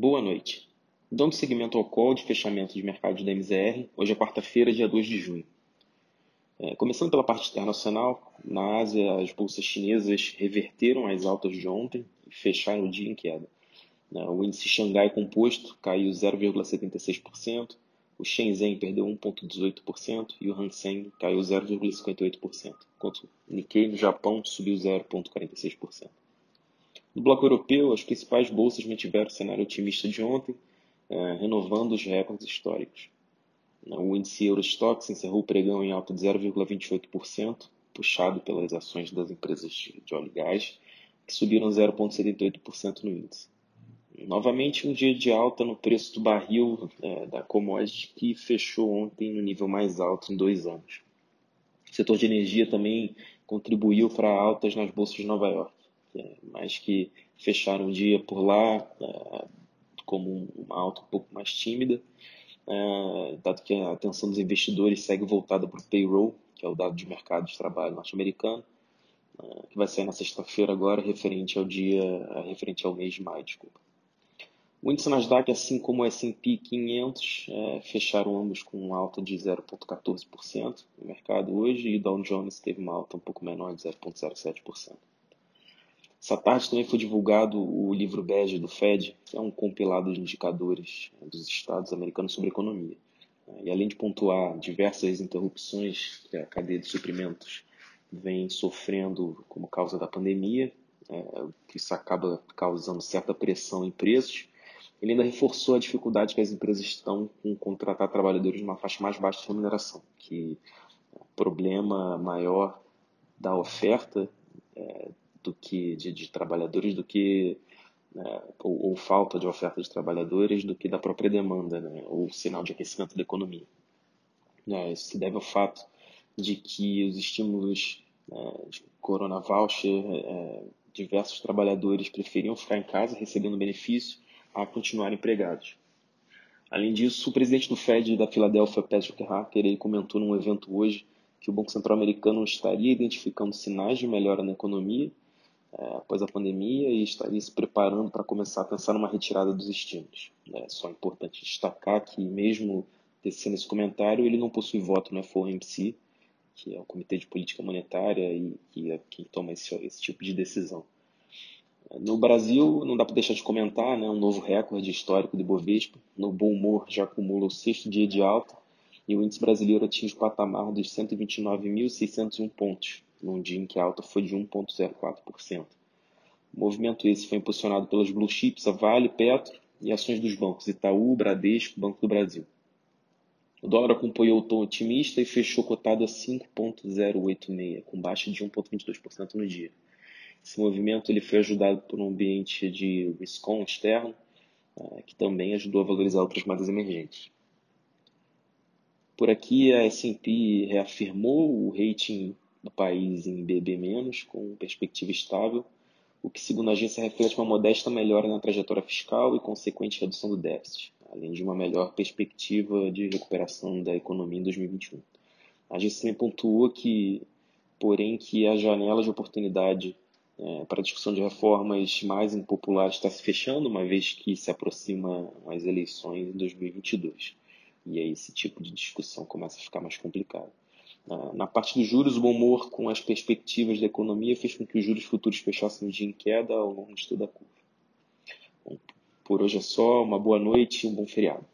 Boa noite. Dando seguimento ao call de fechamento de mercado da MZR, hoje é quarta-feira, dia 2 de junho. É, começando pela parte internacional, na Ásia, as bolsas chinesas reverteram as altas de ontem e fecharam o dia em queda. É, o índice Xangai Composto caiu 0,76%, o Shenzhen perdeu 1,18% e o Hansen caiu 0,58%, enquanto o Nikkei no Japão subiu 0,46%. No bloco europeu, as principais bolsas mantiveram o cenário otimista de ontem, eh, renovando os recordes históricos. O índice Eurostox encerrou o pregão em alta de 0,28%, puxado pelas ações das empresas de óleo e gás, que subiram 0,78% no índice. Novamente, um dia de alta no preço do barril é, da commodity, que fechou ontem no nível mais alto em dois anos. O setor de energia também contribuiu para altas nas bolsas de Nova York é, mas que fecharam o dia por lá é, como uma alta um pouco mais tímida, é, dado que a atenção dos investidores segue voltada para o payroll, que é o dado de mercado de trabalho norte-americano, que vai sair na sexta-feira agora, referente ao dia, referente ao mês de maio, desculpa. O índice Nasdaq, assim como o S&P 500, é, fecharam ambos com uma alta de 0,14% no mercado hoje e o Dow Jones teve uma alta um pouco menor de 0,07%. Essa tarde também foi divulgado o livro bege do Fed, que é um compilado de indicadores né, dos estados americanos sobre economia. E além de pontuar diversas interrupções que a cadeia de suprimentos vem sofrendo como causa da pandemia, é, que isso acaba causando certa pressão em preços, ele ainda reforçou a dificuldade que as empresas estão com contratar trabalhadores numa faixa mais baixa de remuneração, que o problema maior da oferta é, do que de, de trabalhadores do que né, ou, ou, falta de oferta de trabalhadores do que da própria demanda, né, ou sinal de aquecimento da economia. Né, isso se deve ao fato de que os estímulos né, de Corona Voucher, é, diversos trabalhadores preferiam ficar em casa recebendo benefício a continuar empregados. Além disso, o presidente do Fed da Filadélfia, Patrick Harker, ele comentou num evento hoje que o Banco Central Americano estaria identificando sinais de melhora na economia é, após a pandemia e estaria se preparando para começar a pensar numa retirada dos estímulos. É só importante destacar que, mesmo tecendo esse comentário, ele não possui voto no FOMC, que é o Comitê de Política Monetária e que é quem toma esse, esse tipo de decisão. No Brasil, não dá para deixar de comentar, né, um novo recorde histórico do Bovespa. No bom humor, já acumula o sexto dia de alta e o índice brasileiro atinge o patamar dos 129.601 pontos, num dia em que a alta foi de 1,04%. O movimento esse foi impulsionado pelas blue chips, a Vale, Petro e ações dos bancos Itaú, Bradesco, Banco do Brasil. O dólar acompanhou o tom otimista e fechou cotado a 5,086, com baixa de 1,22% no dia. Esse movimento ele foi ajudado por um ambiente de risk-on externo, eh, que também ajudou a valorizar outras moedas emergentes. Por aqui, a S&P reafirmou o rating do país em BB-, com perspectiva estável, o que, segundo a agência, reflete uma modesta melhora na trajetória fiscal e consequente redução do déficit, além de uma melhor perspectiva de recuperação da economia em 2021. A agência também pontuou que, porém, que a janela de oportunidade é, para a discussão de reformas mais impopulares está se fechando, uma vez que se aproximam as eleições em 2022. E aí esse tipo de discussão começa a ficar mais complicado. Na parte dos juros, o bom humor com as perspectivas da economia fez com que os juros futuros fechassem o dia em queda ao longo de toda a curva. Bom, por hoje é só, uma boa noite e um bom feriado.